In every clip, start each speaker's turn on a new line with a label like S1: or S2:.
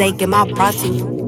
S1: aching, my prostate.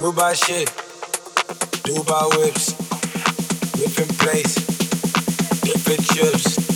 S2: Dubai shit, Dubai whips, whipping place, different chips.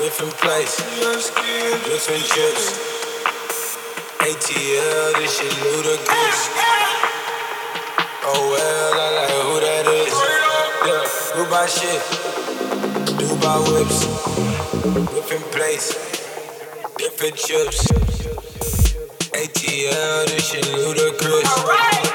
S2: different place, different trips.
S1: ATL, this shit ludicrous. Oh well,
S3: I like who that is. Yeah, who buy shit? Dubai whips, different place, different trips. ATL, this shit ludicrous. All
S2: right.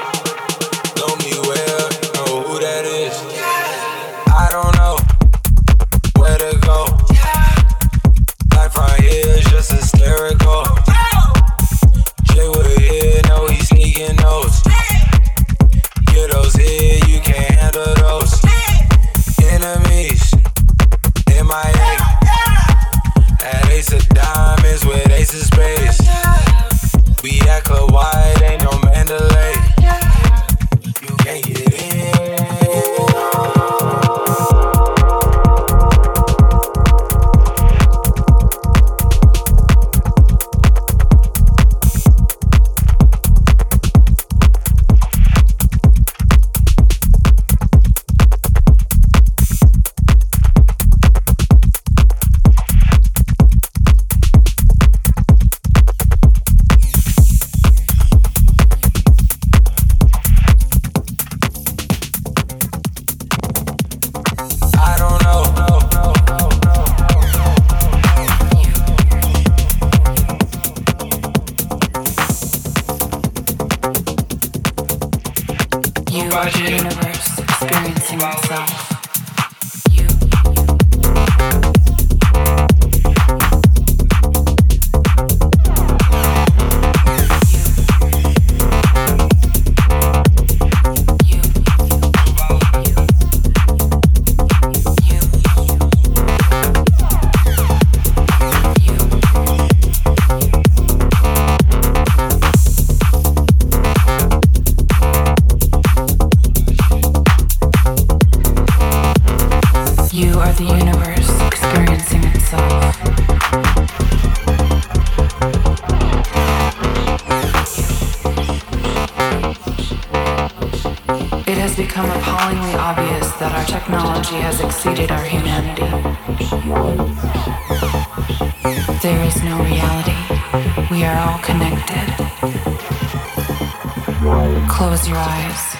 S4: Close your eyes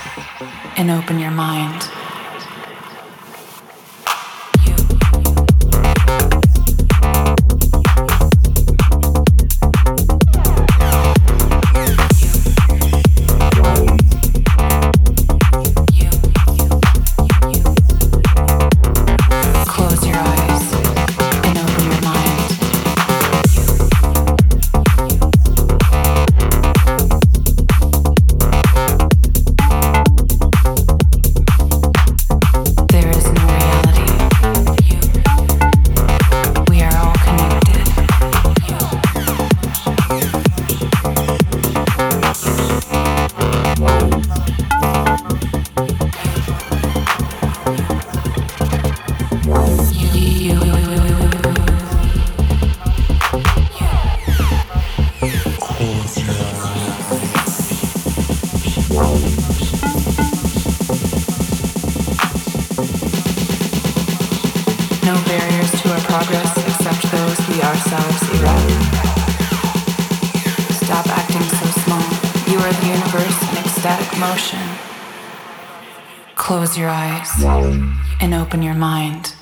S4: and open your mind. Progress except those we ourselves erect. Stop acting so small. You are the universe in ecstatic motion. Close your eyes and open your mind.